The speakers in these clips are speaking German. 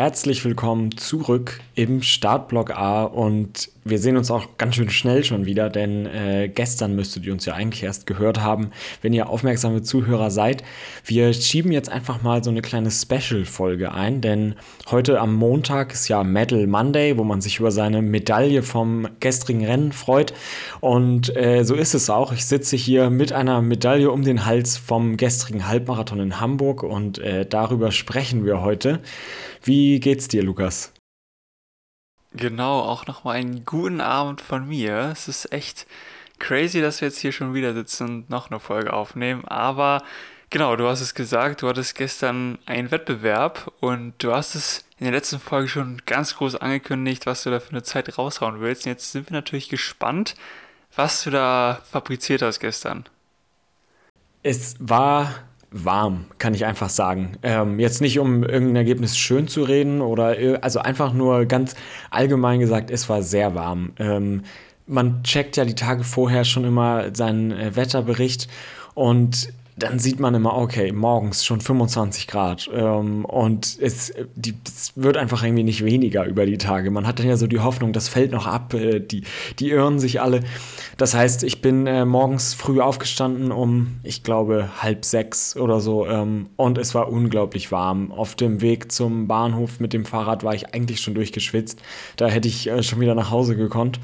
Herzlich willkommen zurück im Startblock A und wir sehen uns auch ganz schön schnell schon wieder, denn äh, gestern müsstet ihr uns ja eigentlich erst gehört haben, wenn ihr aufmerksame Zuhörer seid. Wir schieben jetzt einfach mal so eine kleine Special-Folge ein, denn heute am Montag ist ja Medal Monday, wo man sich über seine Medaille vom gestrigen Rennen freut und äh, so ist es auch. Ich sitze hier mit einer Medaille um den Hals vom gestrigen Halbmarathon in Hamburg und äh, darüber sprechen wir heute. Wie geht's dir, Lukas? Genau, auch nochmal einen guten Abend von mir. Es ist echt crazy, dass wir jetzt hier schon wieder sitzen und noch eine Folge aufnehmen. Aber genau, du hast es gesagt, du hattest gestern einen Wettbewerb und du hast es in der letzten Folge schon ganz groß angekündigt, was du da für eine Zeit raushauen willst. Und jetzt sind wir natürlich gespannt, was du da fabriziert hast gestern. Es war warm, kann ich einfach sagen. Ähm, jetzt nicht, um irgendein Ergebnis schön zu reden oder also einfach nur ganz allgemein gesagt, es war sehr warm. Ähm, man checkt ja die Tage vorher schon immer seinen äh, Wetterbericht und dann sieht man immer, okay, morgens schon 25 Grad ähm, und es, die, es wird einfach irgendwie nicht weniger über die Tage. Man hat dann ja so die Hoffnung, das fällt noch ab, äh, die, die irren sich alle. Das heißt, ich bin äh, morgens früh aufgestanden um, ich glaube, halb sechs oder so ähm, und es war unglaublich warm. Auf dem Weg zum Bahnhof mit dem Fahrrad war ich eigentlich schon durchgeschwitzt. Da hätte ich äh, schon wieder nach Hause gekonnt.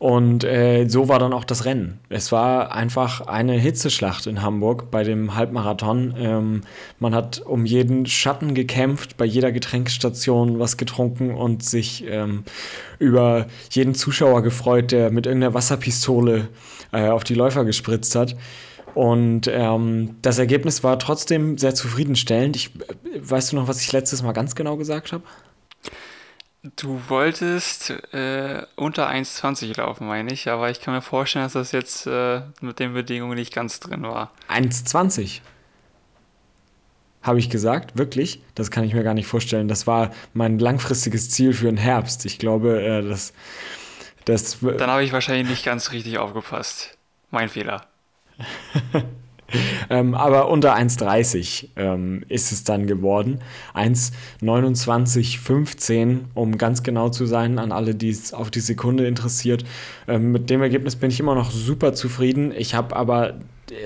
Und äh, so war dann auch das Rennen. Es war einfach eine Hitzeschlacht in Hamburg bei dem Halbmarathon. Ähm, man hat um jeden Schatten gekämpft, bei jeder Getränkstation was getrunken und sich ähm, über jeden Zuschauer gefreut, der mit irgendeiner Wasserpistole äh, auf die Läufer gespritzt hat. Und ähm, das Ergebnis war trotzdem sehr zufriedenstellend. Ich, äh, weißt du noch, was ich letztes Mal ganz genau gesagt habe? Du wolltest äh, unter 1,20 laufen, meine ich, aber ich kann mir vorstellen, dass das jetzt äh, mit den Bedingungen nicht ganz drin war. 1,20? Habe ich gesagt, wirklich? Das kann ich mir gar nicht vorstellen. Das war mein langfristiges Ziel für den Herbst. Ich glaube, äh, das, das. Dann habe ich wahrscheinlich nicht ganz richtig aufgepasst. Mein Fehler. ähm, aber unter 1,30 ähm, ist es dann geworden. 1,29,15, um ganz genau zu sein, an alle, die es auf die Sekunde interessiert. Ähm, mit dem Ergebnis bin ich immer noch super zufrieden. Ich habe aber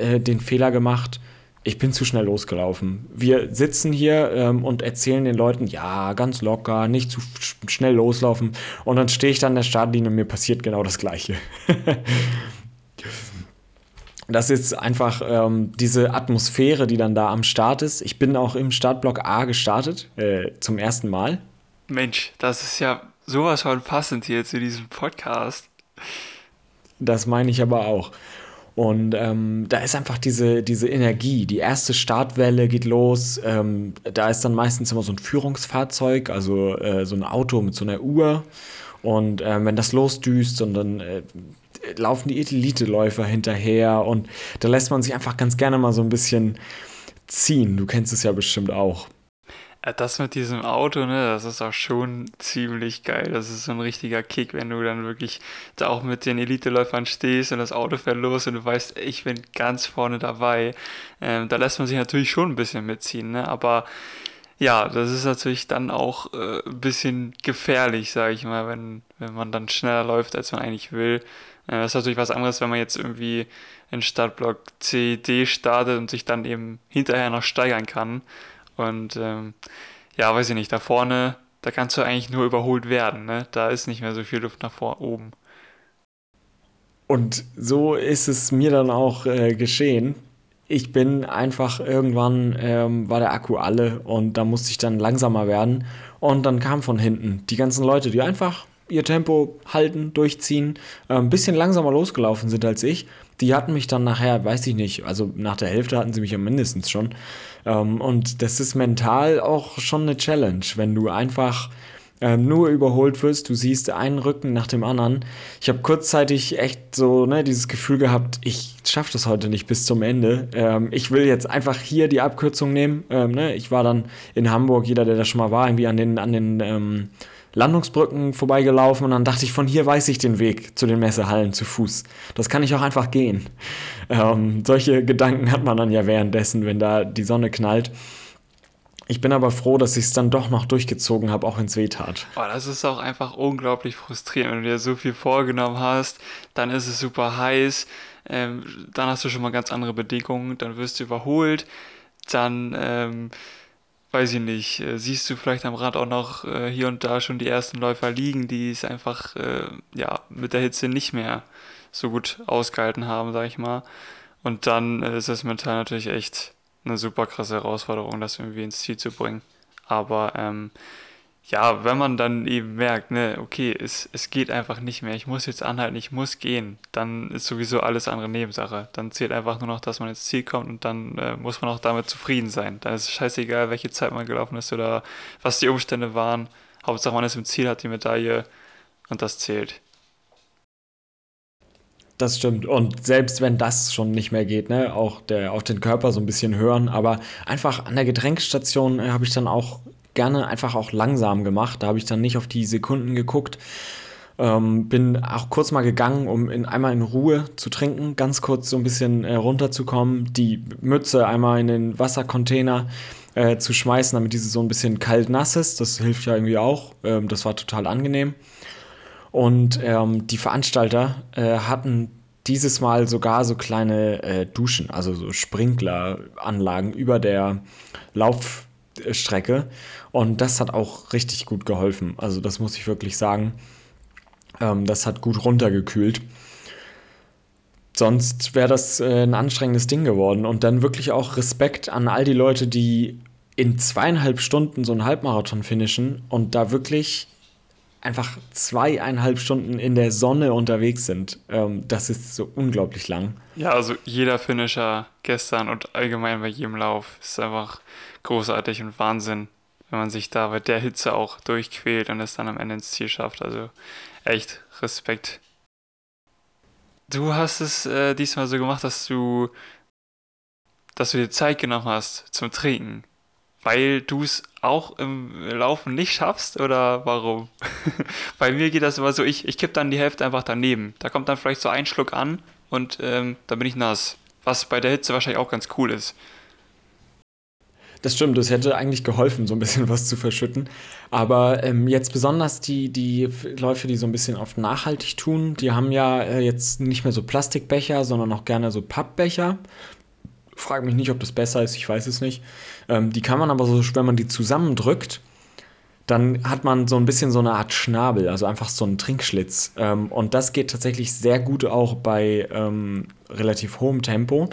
äh, den Fehler gemacht, ich bin zu schnell losgelaufen. Wir sitzen hier ähm, und erzählen den Leuten, ja, ganz locker, nicht zu schnell loslaufen. Und dann stehe ich dann an der Startlinie und mir passiert genau das Gleiche. das ist einfach ähm, diese Atmosphäre, die dann da am Start ist. Ich bin auch im Startblock A gestartet, äh, zum ersten Mal. Mensch, das ist ja sowas von passend hier zu diesem Podcast. Das meine ich aber auch. Und ähm, da ist einfach diese, diese Energie. Die erste Startwelle geht los. Ähm, da ist dann meistens immer so ein Führungsfahrzeug, also äh, so ein Auto mit so einer Uhr. Und äh, wenn das losdüst und dann äh, laufen die Elite-Läufer hinterher und da lässt man sich einfach ganz gerne mal so ein bisschen ziehen. Du kennst es ja bestimmt auch. Das mit diesem Auto, ne, das ist auch schon ziemlich geil. Das ist so ein richtiger Kick, wenn du dann wirklich da auch mit den Elite-Läufern stehst und das Auto fährt los und du weißt, ich bin ganz vorne dabei. Ähm, da lässt man sich natürlich schon ein bisschen mitziehen, ne, aber ja, das ist natürlich dann auch äh, ein bisschen gefährlich, sage ich mal, wenn, wenn man dann schneller läuft, als man eigentlich will. Äh, das ist natürlich was anderes, wenn man jetzt irgendwie in Startblock C, D startet und sich dann eben hinterher noch steigern kann. Und ähm, ja, weiß ich nicht, da vorne, da kannst du eigentlich nur überholt werden. Ne? Da ist nicht mehr so viel Luft nach vor oben. Und so ist es mir dann auch äh, geschehen. Ich bin einfach irgendwann ähm, war der Akku alle und da musste ich dann langsamer werden. Und dann kam von hinten die ganzen Leute, die einfach ihr Tempo halten, durchziehen, äh, ein bisschen langsamer losgelaufen sind als ich. Die hatten mich dann nachher, weiß ich nicht, also nach der Hälfte hatten sie mich ja mindestens schon. Ähm, und das ist mental auch schon eine Challenge, wenn du einfach ähm, nur überholt wirst, du siehst einen Rücken nach dem anderen. Ich habe kurzzeitig echt so ne, dieses Gefühl gehabt, ich schaffe das heute nicht bis zum Ende. Ähm, ich will jetzt einfach hier die Abkürzung nehmen. Ähm, ne? Ich war dann in Hamburg, jeder, der da schon mal war, irgendwie an den, an den ähm, Landungsbrücken vorbeigelaufen und dann dachte ich, von hier weiß ich den Weg zu den Messehallen zu Fuß. Das kann ich auch einfach gehen. Ähm, solche Gedanken hat man dann ja währenddessen, wenn da die Sonne knallt. Ich bin aber froh, dass ich es dann doch noch durchgezogen habe, auch wenn es weh tat. Oh, das ist auch einfach unglaublich frustrierend. Wenn du dir so viel vorgenommen hast, dann ist es super heiß, ähm, dann hast du schon mal ganz andere Bedingungen, dann wirst du überholt, dann, ähm, weiß ich nicht, äh, siehst du vielleicht am Rad auch noch äh, hier und da schon die ersten Läufer liegen, die es einfach äh, ja, mit der Hitze nicht mehr so gut ausgehalten haben, sag ich mal. Und dann äh, ist es mental natürlich echt eine super krasse Herausforderung, das irgendwie ins Ziel zu bringen. Aber ähm, ja, wenn man dann eben merkt, ne, okay, es, es geht einfach nicht mehr, ich muss jetzt anhalten, ich muss gehen, dann ist sowieso alles andere Nebensache. Dann zählt einfach nur noch, dass man ins Ziel kommt und dann äh, muss man auch damit zufrieden sein. Dann ist es scheißegal, welche Zeit man gelaufen ist oder was die Umstände waren. Hauptsache man ist im Ziel, hat die Medaille und das zählt. Das stimmt. Und selbst wenn das schon nicht mehr geht, ne, auch, der, auch den Körper so ein bisschen hören, aber einfach an der Getränkstation äh, habe ich dann auch gerne einfach auch langsam gemacht. Da habe ich dann nicht auf die Sekunden geguckt. Ähm, bin auch kurz mal gegangen, um in, einmal in Ruhe zu trinken, ganz kurz so ein bisschen äh, runterzukommen, die Mütze einmal in den Wassercontainer äh, zu schmeißen, damit diese so ein bisschen kalt nass ist. Das hilft ja irgendwie auch. Ähm, das war total angenehm. Und ähm, die Veranstalter äh, hatten dieses Mal sogar so kleine äh, Duschen, also so Sprinkleranlagen über der Laufstrecke. Und das hat auch richtig gut geholfen. Also das muss ich wirklich sagen. Ähm, das hat gut runtergekühlt. Sonst wäre das äh, ein anstrengendes Ding geworden. Und dann wirklich auch Respekt an all die Leute, die in zweieinhalb Stunden so einen Halbmarathon finishen und da wirklich einfach zweieinhalb Stunden in der Sonne unterwegs sind. Ähm, das ist so unglaublich lang. Ja, also jeder Finisher gestern und allgemein bei jedem Lauf ist einfach großartig und Wahnsinn, wenn man sich da bei der Hitze auch durchquält und es dann am Ende ins Ziel schafft. Also echt Respekt. Du hast es äh, diesmal so gemacht, dass du, dass du dir Zeit genommen hast zum Trinken weil du es auch im Laufen nicht schaffst oder warum? Bei mir geht das immer so, ich, ich kipp dann die Hälfte einfach daneben. Da kommt dann vielleicht so ein Schluck an und ähm, dann bin ich nass. Was bei der Hitze wahrscheinlich auch ganz cool ist. Das stimmt, das hätte eigentlich geholfen, so ein bisschen was zu verschütten. Aber ähm, jetzt besonders die, die Läufe, die so ein bisschen auf nachhaltig tun, die haben ja äh, jetzt nicht mehr so Plastikbecher, sondern auch gerne so Pappbecher. Frag mich nicht, ob das besser ist, ich weiß es nicht. Ähm, die kann man aber so, wenn man die zusammendrückt, dann hat man so ein bisschen so eine Art Schnabel, also einfach so einen Trinkschlitz. Ähm, und das geht tatsächlich sehr gut auch bei ähm, relativ hohem Tempo,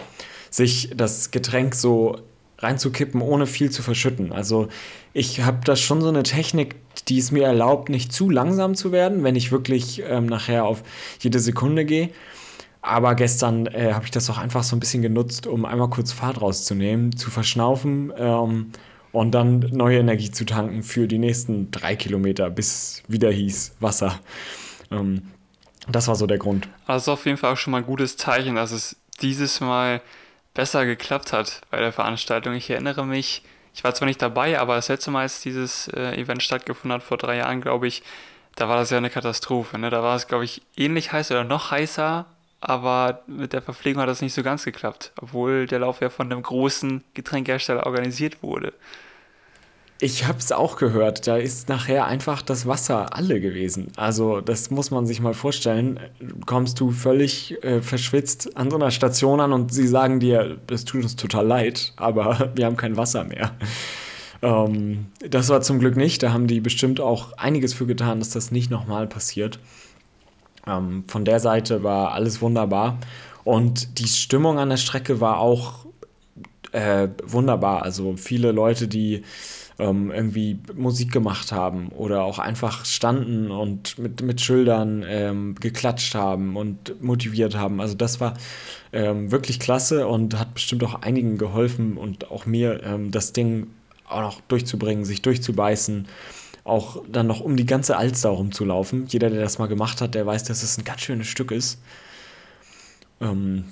sich das Getränk so reinzukippen, ohne viel zu verschütten. Also ich habe da schon so eine Technik, die es mir erlaubt, nicht zu langsam zu werden, wenn ich wirklich ähm, nachher auf jede Sekunde gehe. Aber gestern äh, habe ich das auch einfach so ein bisschen genutzt, um einmal kurz Fahrt rauszunehmen, zu verschnaufen ähm, und dann neue Energie zu tanken für die nächsten drei Kilometer, bis wieder hieß Wasser. Ähm, das war so der Grund. Also auf jeden Fall auch schon mal ein gutes Zeichen, dass es dieses Mal besser geklappt hat bei der Veranstaltung. Ich erinnere mich, ich war zwar nicht dabei, aber das letzte Mal, als dieses äh, Event stattgefunden hat, vor drei Jahren, glaube ich, da war das ja eine Katastrophe. Ne? Da war es, glaube ich, ähnlich heiß oder noch heißer aber mit der Verpflegung hat das nicht so ganz geklappt, obwohl der Lauf ja von einem großen Getränkehersteller organisiert wurde. Ich habe es auch gehört, da ist nachher einfach das Wasser alle gewesen. Also das muss man sich mal vorstellen. Kommst du völlig äh, verschwitzt an so einer Station an und sie sagen dir, es tut uns total leid, aber wir haben kein Wasser mehr. Ähm, das war zum Glück nicht. Da haben die bestimmt auch einiges für getan, dass das nicht nochmal passiert. Ähm, von der Seite war alles wunderbar. Und die Stimmung an der Strecke war auch äh, wunderbar. Also viele Leute, die ähm, irgendwie Musik gemacht haben oder auch einfach standen und mit, mit Schildern ähm, geklatscht haben und motiviert haben. Also das war ähm, wirklich klasse und hat bestimmt auch einigen geholfen und auch mir ähm, das Ding auch noch durchzubringen, sich durchzubeißen auch dann noch um die ganze Alster rumzulaufen. Jeder, der das mal gemacht hat, der weiß, dass es ein ganz schönes Stück ist. Ähm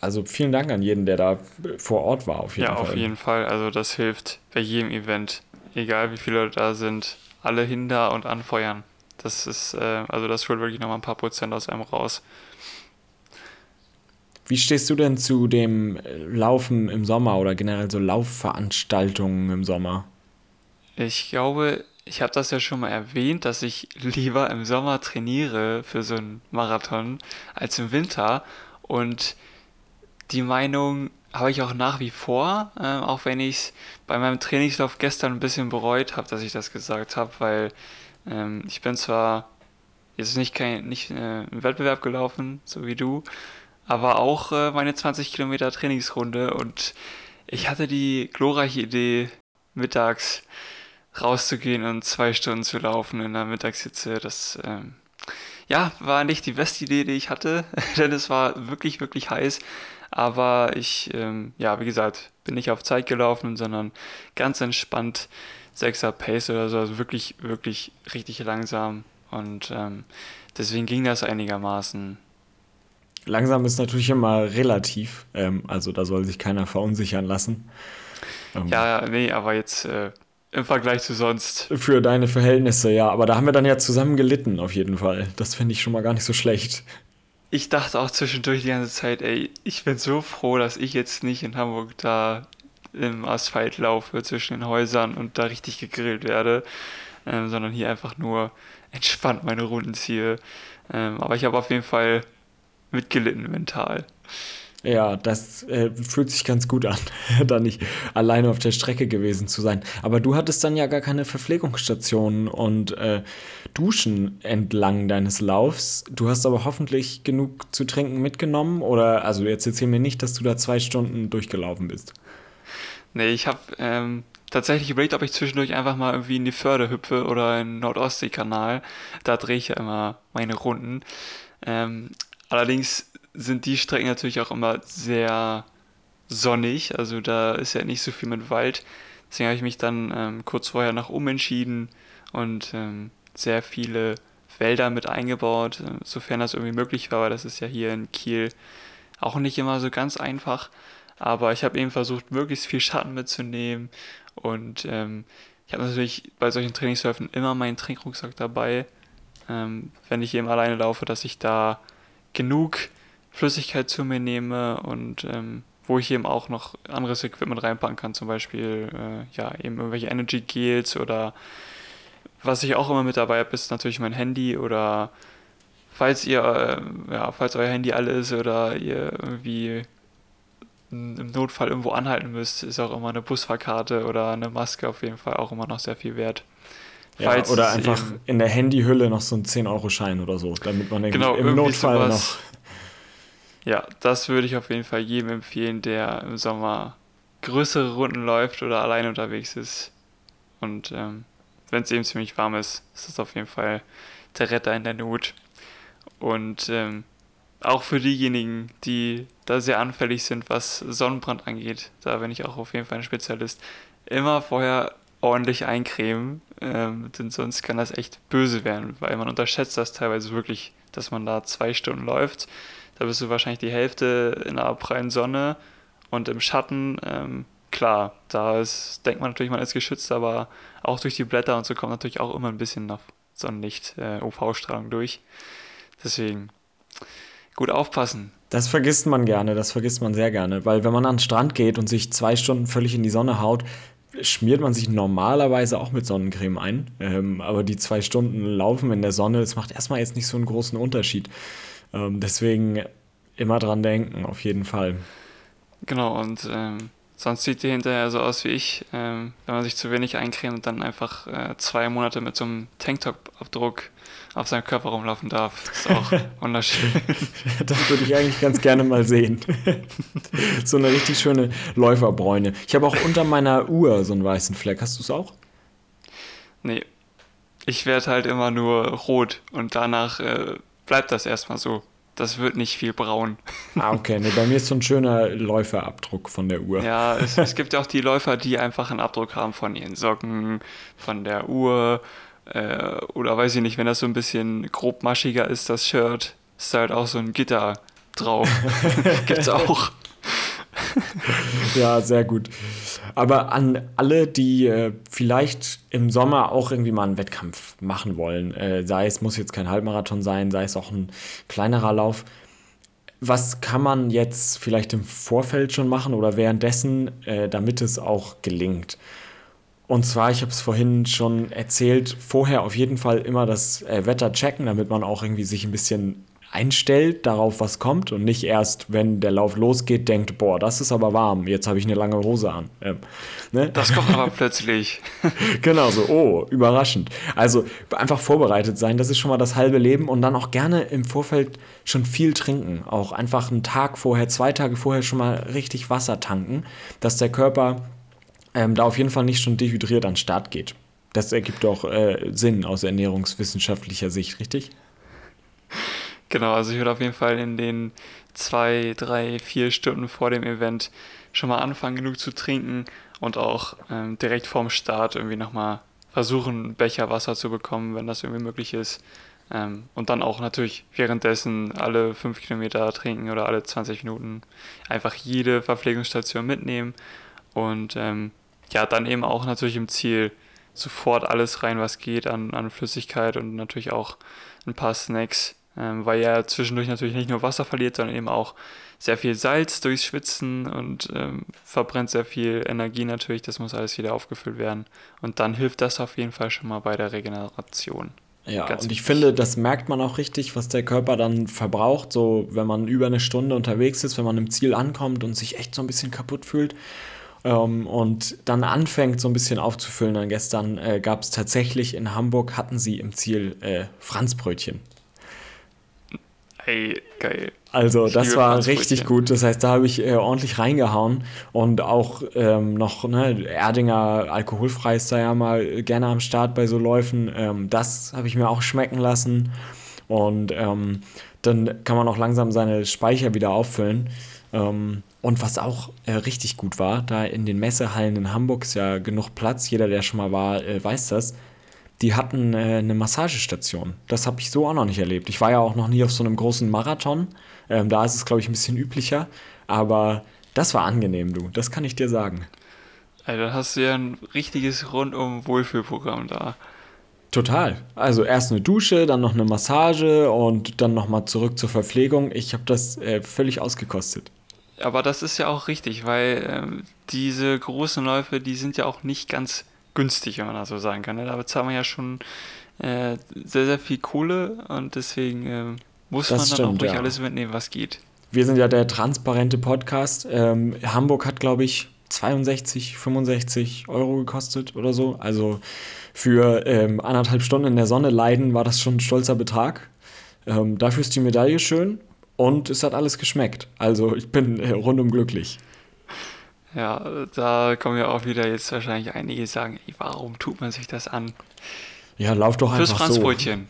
also vielen Dank an jeden, der da vor Ort war. Auf jeden ja, Fall. auf jeden Fall. Also das hilft bei jedem Event, egal wie viele da sind, alle hin da und anfeuern. Das ist, äh, also das holt wirklich nochmal ein paar Prozent aus einem raus. Wie stehst du denn zu dem Laufen im Sommer oder generell so Laufveranstaltungen im Sommer? Ich glaube, ich habe das ja schon mal erwähnt, dass ich lieber im Sommer trainiere für so einen Marathon als im Winter. Und die Meinung habe ich auch nach wie vor, äh, auch wenn ich es bei meinem Trainingslauf gestern ein bisschen bereut habe, dass ich das gesagt habe, weil ähm, ich bin zwar jetzt nicht, kein, nicht äh, im Wettbewerb gelaufen, so wie du, aber auch äh, meine 20 Kilometer Trainingsrunde und ich hatte die glorreiche Idee, mittags rauszugehen und zwei Stunden zu laufen in der Mittagshitze. Das ähm, ja, war nicht die beste Idee, die ich hatte, denn es war wirklich, wirklich heiß. Aber ich, ähm, ja, wie gesagt, bin nicht auf Zeit gelaufen, sondern ganz entspannt 6er Pace oder so, also wirklich, wirklich richtig langsam. Und ähm, deswegen ging das einigermaßen. Langsam ist natürlich immer relativ, ähm, also da soll sich keiner verunsichern lassen. Ähm, ja, nee, aber jetzt äh, im Vergleich zu sonst. Für deine Verhältnisse, ja. Aber da haben wir dann ja zusammen gelitten, auf jeden Fall. Das finde ich schon mal gar nicht so schlecht. Ich dachte auch zwischendurch die ganze Zeit, ey, ich bin so froh, dass ich jetzt nicht in Hamburg da im Asphalt laufe zwischen den Häusern und da richtig gegrillt werde, ähm, sondern hier einfach nur entspannt meine Runden ziehe. Ähm, aber ich habe auf jeden Fall mitgelitten mental. Ja, das äh, fühlt sich ganz gut an, da nicht alleine auf der Strecke gewesen zu sein. Aber du hattest dann ja gar keine Verpflegungsstationen und äh, Duschen entlang deines Laufs. Du hast aber hoffentlich genug zu trinken mitgenommen oder, also jetzt erzähl mir nicht, dass du da zwei Stunden durchgelaufen bist. Nee, ich habe ähm, tatsächlich überlegt, ob ich zwischendurch einfach mal irgendwie in die Förde hüpfe oder in den Nordostseekanal. Da drehe ich ja immer meine Runden. Ähm, allerdings sind die Strecken natürlich auch immer sehr sonnig. Also da ist ja nicht so viel mit Wald. Deswegen habe ich mich dann ähm, kurz vorher nach umentschieden und ähm, sehr viele Wälder mit eingebaut, äh, sofern das irgendwie möglich war, weil das ist ja hier in Kiel auch nicht immer so ganz einfach. Aber ich habe eben versucht, möglichst viel Schatten mitzunehmen und ähm, ich habe natürlich bei solchen Trainingsläufen immer meinen Trinkrucksack dabei, ähm, wenn ich eben alleine laufe, dass ich da genug Flüssigkeit zu mir nehme und ähm, wo ich eben auch noch anderes Equipment reinpacken kann, zum Beispiel äh, ja eben irgendwelche Energy Gels oder was ich auch immer mit dabei habe, ist natürlich mein Handy oder falls ihr äh, ja falls euer Handy alle ist oder ihr irgendwie im Notfall irgendwo anhalten müsst, ist auch immer eine Busfahrkarte oder eine Maske auf jeden Fall auch immer noch sehr viel wert. Ja, oder einfach in der Handyhülle noch so ein 10-Euro-Schein oder so, damit man genau, im Notfall sowas, noch ja, das würde ich auf jeden Fall jedem empfehlen, der im Sommer größere Runden läuft oder allein unterwegs ist. Und ähm, wenn es eben ziemlich warm ist, ist das auf jeden Fall der Retter in der Not. Und ähm, auch für diejenigen, die da sehr anfällig sind, was Sonnenbrand angeht, da bin ich auch auf jeden Fall ein Spezialist, immer vorher ordentlich eincremen, ähm, denn sonst kann das echt böse werden, weil man unterschätzt das teilweise wirklich, dass man da zwei Stunden läuft da bist du wahrscheinlich die Hälfte in der prallen Sonne und im Schatten. Ähm, klar, da ist, denkt man natürlich, man ist geschützt, aber auch durch die Blätter und so kommt natürlich auch immer ein bisschen noch Sonnenlicht, äh, UV-Strahlung durch. Deswegen gut aufpassen. Das vergisst man gerne, das vergisst man sehr gerne, weil wenn man an den Strand geht und sich zwei Stunden völlig in die Sonne haut, schmiert man sich normalerweise auch mit Sonnencreme ein. Ähm, aber die zwei Stunden Laufen in der Sonne, das macht erstmal jetzt nicht so einen großen Unterschied. Ähm, deswegen immer dran denken, auf jeden Fall. Genau, und ähm, sonst sieht die hinterher so aus wie ich, ähm, wenn man sich zu wenig eincremt und dann einfach äh, zwei Monate mit so einem Tanktop-Abdruck auf seinem Körper rumlaufen darf. Das ist auch wunderschön. das würde ich eigentlich ganz gerne mal sehen. so eine richtig schöne Läuferbräune. Ich habe auch unter meiner Uhr so einen weißen Fleck. Hast du es auch? Nee. Ich werde halt immer nur rot und danach äh, bleibt das erstmal so. Das wird nicht viel braun. Ah, okay. Nee, bei mir ist so ein schöner Läuferabdruck von der Uhr. Ja, es, es gibt ja auch die Läufer, die einfach einen Abdruck haben von ihren Socken, von der Uhr. Äh, oder weiß ich nicht, wenn das so ein bisschen grobmaschiger ist, das Shirt, ist halt auch so ein Gitter drauf. Gibt's auch. ja, sehr gut. Aber an alle, die äh, vielleicht im Sommer auch irgendwie mal einen Wettkampf machen wollen, äh, sei es muss jetzt kein Halbmarathon sein, sei es auch ein kleinerer Lauf, was kann man jetzt vielleicht im Vorfeld schon machen oder währenddessen, äh, damit es auch gelingt? Und zwar, ich habe es vorhin schon erzählt, vorher auf jeden Fall immer das äh, Wetter checken, damit man auch irgendwie sich ein bisschen einstellt darauf, was kommt und nicht erst, wenn der Lauf losgeht, denkt, boah, das ist aber warm, jetzt habe ich eine lange Hose an. Ähm, ne? Das kommt aber plötzlich. genau so, oh, überraschend. Also einfach vorbereitet sein, das ist schon mal das halbe Leben und dann auch gerne im Vorfeld schon viel trinken. Auch einfach einen Tag vorher, zwei Tage vorher schon mal richtig Wasser tanken, dass der Körper ähm, da auf jeden Fall nicht schon dehydriert an den Start geht. Das ergibt auch äh, Sinn aus ernährungswissenschaftlicher Sicht, richtig? Genau, also ich würde auf jeden Fall in den zwei, drei, vier Stunden vor dem Event schon mal anfangen, genug zu trinken und auch ähm, direkt vorm Start irgendwie nochmal versuchen, einen Becher Wasser zu bekommen, wenn das irgendwie möglich ist. Ähm, und dann auch natürlich währenddessen alle fünf Kilometer trinken oder alle 20 Minuten einfach jede Verpflegungsstation mitnehmen und ähm, ja, dann eben auch natürlich im Ziel sofort alles rein, was geht an, an Flüssigkeit und natürlich auch ein paar Snacks weil er zwischendurch natürlich nicht nur Wasser verliert, sondern eben auch sehr viel Salz durchs Schwitzen und ähm, verbrennt sehr viel Energie natürlich. Das muss alles wieder aufgefüllt werden. Und dann hilft das auf jeden Fall schon mal bei der Regeneration. Ja, Ganz und ich finde, das merkt man auch richtig, was der Körper dann verbraucht. So, wenn man über eine Stunde unterwegs ist, wenn man im Ziel ankommt und sich echt so ein bisschen kaputt fühlt ähm, und dann anfängt, so ein bisschen aufzufüllen. Dann gestern äh, gab es tatsächlich in Hamburg, hatten sie im Ziel äh, Franzbrötchen. Hey, geil. Also, das war richtig gut. Das heißt, da habe ich äh, ordentlich reingehauen und auch ähm, noch, ne, Erdinger alkoholfrei ist da ja mal gerne am Start bei so Läufen. Ähm, das habe ich mir auch schmecken lassen. Und ähm, dann kann man auch langsam seine Speicher wieder auffüllen. Ähm, und was auch äh, richtig gut war, da in den Messehallen in Hamburg ist ja genug Platz. Jeder, der schon mal war, äh, weiß das die hatten äh, eine Massagestation. Das habe ich so auch noch nicht erlebt. Ich war ja auch noch nie auf so einem großen Marathon. Ähm, da ist es, glaube ich, ein bisschen üblicher. Aber das war angenehm, du. Das kann ich dir sagen. Also, dann hast du ja ein richtiges rundum-Wohlfühlprogramm da. Total. Also erst eine Dusche, dann noch eine Massage und dann nochmal zurück zur Verpflegung. Ich habe das äh, völlig ausgekostet. Aber das ist ja auch richtig, weil ähm, diese großen Läufe, die sind ja auch nicht ganz günstig, wenn man das so sagen kann. Ne? Da bezahlt man ja schon äh, sehr, sehr viel Kohle und deswegen äh, muss das man dann stimmt, auch ruhig ja. alles mitnehmen, was geht. Wir sind ja der transparente Podcast. Ähm, Hamburg hat, glaube ich, 62, 65 Euro gekostet oder so. Also für ähm, anderthalb Stunden in der Sonne leiden war das schon ein stolzer Betrag. Ähm, dafür ist die Medaille schön und es hat alles geschmeckt. Also ich bin äh, rundum glücklich. Ja, da kommen ja auch wieder jetzt wahrscheinlich einige, sagen, ey, warum tut man sich das an? Ja, lauf doch einfach Fürs Franzbrötchen.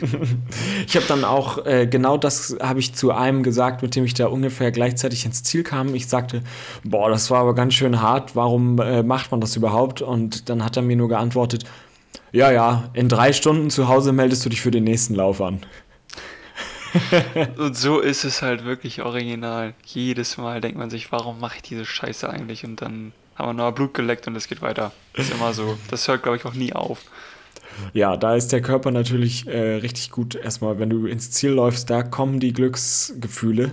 So. ich habe dann auch, äh, genau das habe ich zu einem gesagt, mit dem ich da ungefähr gleichzeitig ins Ziel kam. Ich sagte, boah, das war aber ganz schön hart, warum äh, macht man das überhaupt? Und dann hat er mir nur geantwortet, ja, ja, in drei Stunden zu Hause meldest du dich für den nächsten Lauf an. und so ist es halt wirklich original. Jedes Mal denkt man sich, warum mache ich diese Scheiße eigentlich? Und dann haben wir noch Blut geleckt und es geht weiter. Ist immer so. Das hört, glaube ich, auch nie auf. Ja, da ist der Körper natürlich äh, richtig gut. Erstmal, wenn du ins Ziel läufst, da kommen die Glücksgefühle.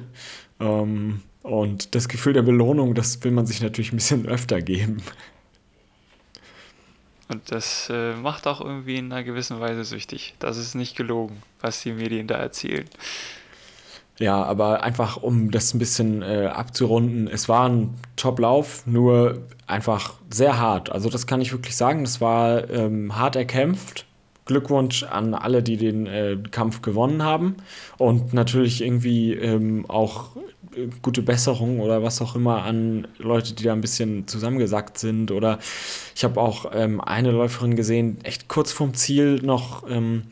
Ähm, und das Gefühl der Belohnung, das will man sich natürlich ein bisschen öfter geben. Und das äh, macht auch irgendwie in einer gewissen Weise süchtig. Das ist nicht gelogen, was die Medien da erzählen. Ja, aber einfach, um das ein bisschen äh, abzurunden, es war ein Top-Lauf, nur einfach sehr hart. Also das kann ich wirklich sagen, das war ähm, hart erkämpft. Glückwunsch an alle, die den äh, Kampf gewonnen haben. Und natürlich irgendwie ähm, auch gute Besserung oder was auch immer an Leute, die da ein bisschen zusammengesackt sind. Oder ich habe auch ähm, eine Läuferin gesehen, echt kurz vorm Ziel noch ähm,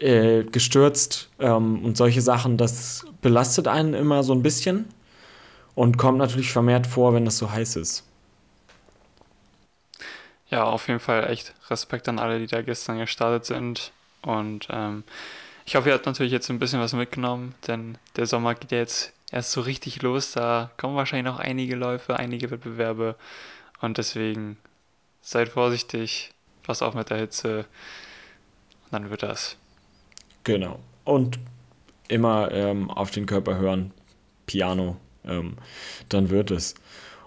äh, gestürzt ähm, und solche Sachen. Das belastet einen immer so ein bisschen und kommt natürlich vermehrt vor, wenn das so heiß ist. Ja, auf jeden Fall echt Respekt an alle, die da gestern gestartet sind. Und ähm, ich hoffe, ihr habt natürlich jetzt ein bisschen was mitgenommen, denn der Sommer geht ja jetzt erst so richtig los. Da kommen wahrscheinlich noch einige Läufe, einige Wettbewerbe. Und deswegen seid vorsichtig, pass auf mit der Hitze. Und dann wird das. Genau. Und immer ähm, auf den Körper hören, Piano, ähm, dann wird es.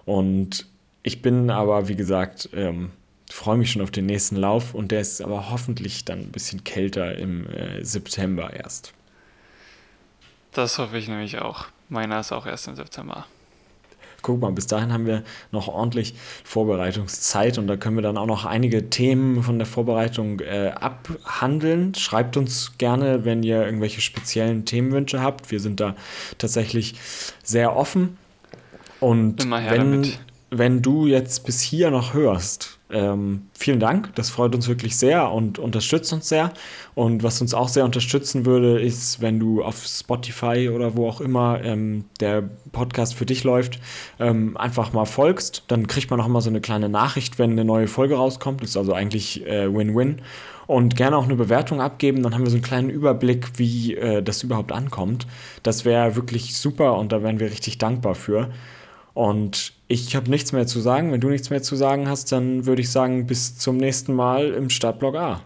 Und ich bin aber, wie gesagt, ähm, freue mich schon auf den nächsten Lauf und der ist aber hoffentlich dann ein bisschen kälter im äh, September erst. Das hoffe ich nämlich auch. Meiner ist auch erst im September guck mal, bis dahin haben wir noch ordentlich Vorbereitungszeit und da können wir dann auch noch einige Themen von der Vorbereitung äh, abhandeln. Schreibt uns gerne, wenn ihr irgendwelche speziellen Themenwünsche habt. Wir sind da tatsächlich sehr offen. Und wenn, damit. Wenn du jetzt bis hier noch hörst, ähm, vielen Dank, das freut uns wirklich sehr und unterstützt uns sehr. Und was uns auch sehr unterstützen würde, ist, wenn du auf Spotify oder wo auch immer ähm, der Podcast für dich läuft, ähm, einfach mal folgst. Dann kriegt man auch immer so eine kleine Nachricht, wenn eine neue Folge rauskommt. Das ist also eigentlich äh, Win-Win. Und gerne auch eine Bewertung abgeben, dann haben wir so einen kleinen Überblick, wie äh, das überhaupt ankommt. Das wäre wirklich super und da wären wir richtig dankbar für. Und ich habe nichts mehr zu sagen. Wenn du nichts mehr zu sagen hast, dann würde ich sagen, bis zum nächsten Mal im Startblock A.